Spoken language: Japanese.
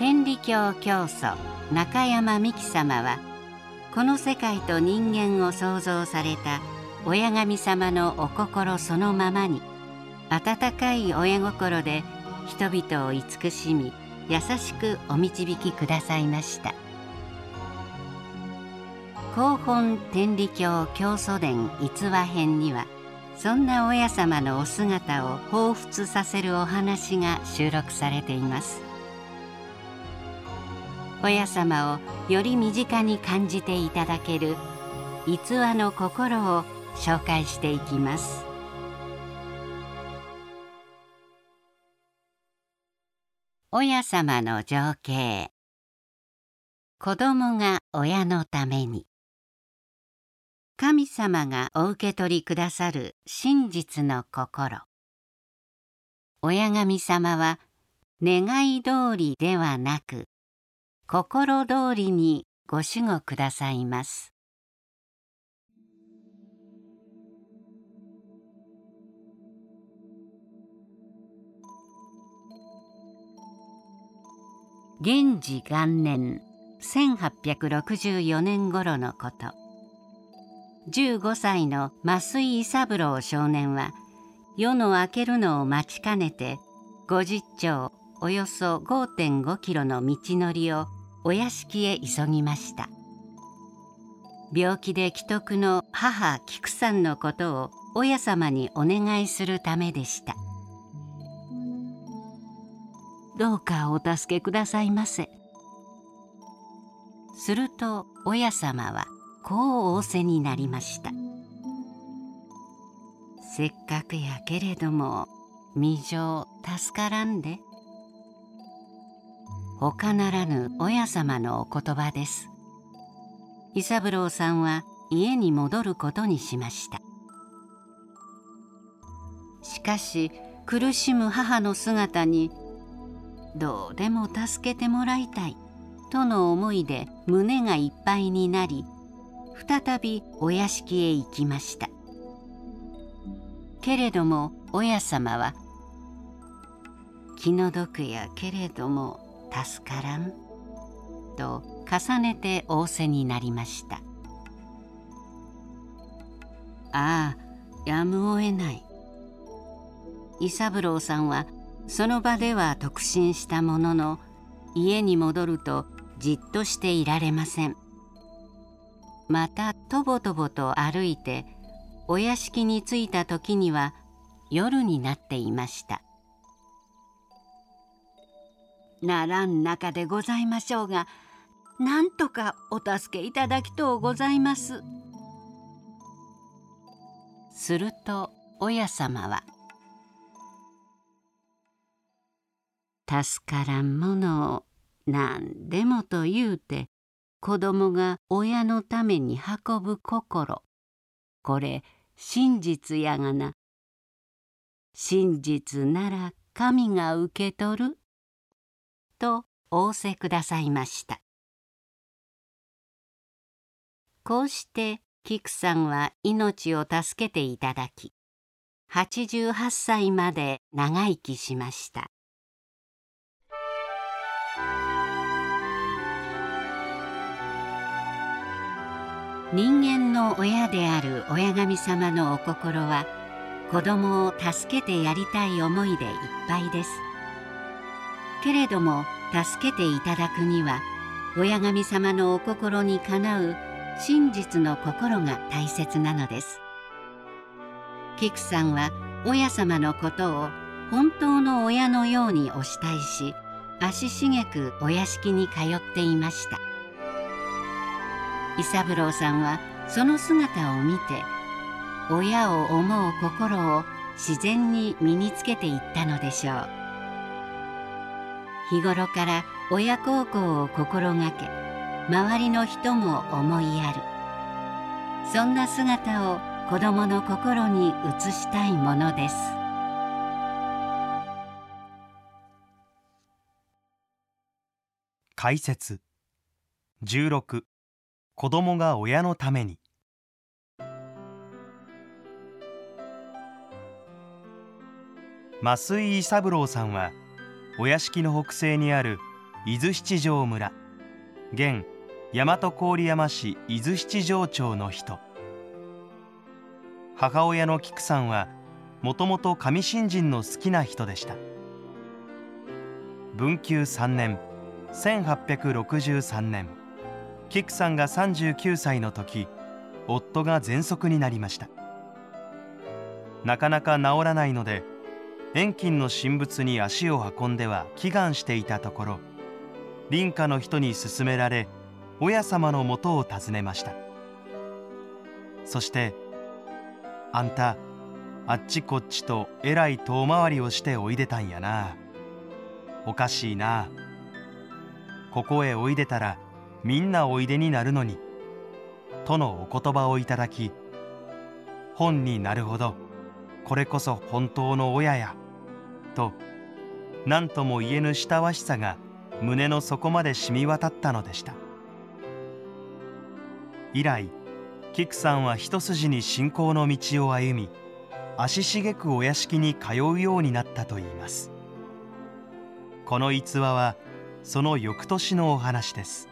天理教教祖中山美紀様はこの世界と人間を創造された親神様のお心そのままに温かい親心で人々を慈しみ優しくお導きくださいました。広本天理教教祖伝逸話編にはそんな親様のお姿を彷彿させるお話が収録されています。親様をより身近に感じていただける逸話の心を紹介していきます。親様の情景。子供が親のために。神様がお受け取りくださる真実の心。親神様は願い通りではなく心通りにご守護くださいます。元治元年1864年頃のこと。15歳の増井伊三郎少年は夜の明けるのを待ちかねて50丁およそ5.5キロの道のりをお屋敷へ急ぎました。病気で既得の母菊さんのことを親様にお願いするためでした。どうかお助けくださいませ。すると親様はこう仰せになりました。せっかくやけれども未情助からんで。他ならぬ親様のお言葉です。伊三郎さんは家に戻ることにしました。しかし苦しむ母の姿にどうでも助けてもらいたいとの思いで胸がいっぱいになり再びお屋敷へ行きました。けれども親様は「気の毒やけれども助からん」と重ねて仰せになりました。ああやむを得ない。伊三郎さんはその場では特進したものの家に戻るとじっとしていられません。またとぼとぼと歩いてお屋敷に着いた時には夜になっていました。ならん中でございましょうがなんとかお助けいただきとうございます。すると親様は「助からんものを何でもと言うて子供が親のために運ぶ心。これ真実やがな。真実なら神が受け取る」と仰せくださいました。こうして菊さんは命を助けていただき88歳まで長生きしました。人間の親である親神様のお心は子供を助けてやりたい思いでいっぱいです。けれども助けていただくには親神様のお心にかなう真実の心が大切なのです。菊さんは親様のことを本当の親のようにお慕いし足しげくお屋敷に通っていました。伊三郎さんはその姿を見て親を思う心を自然に身につけていったのでしょう。日頃から親孝行を心がけ周りの人も思いやる。そんな姿を子どもの心に移したいものです。解説。16子供が親のために。増井伊三郎さんはお屋敷の北西にある伊豆七条村。現大和郡山市伊豆七条町の人。母親の菊さんはもともと上新人の好きな人でした。文久3年1863年菊さんが39歳の時夫が喘息になりました。なかなか治らないので遠近の神仏に足を運んでは祈願していたところ林家の人に勧められ親様のもとを訪ねました。そして「あんたあっちこっちとえらい遠回りをしておいでたんやな。おかしいな。ここへおいでたらみんなおいでになるのに」とのお言葉をいただき本になるほどこれこそ本当の親や。と何とも言えぬ親わしさが胸の底まで染み渡ったのでした。以来菊さんは一筋に信仰の道を歩み足しげくお屋敷に通うようになったといいます。この逸話はその翌年のお話です。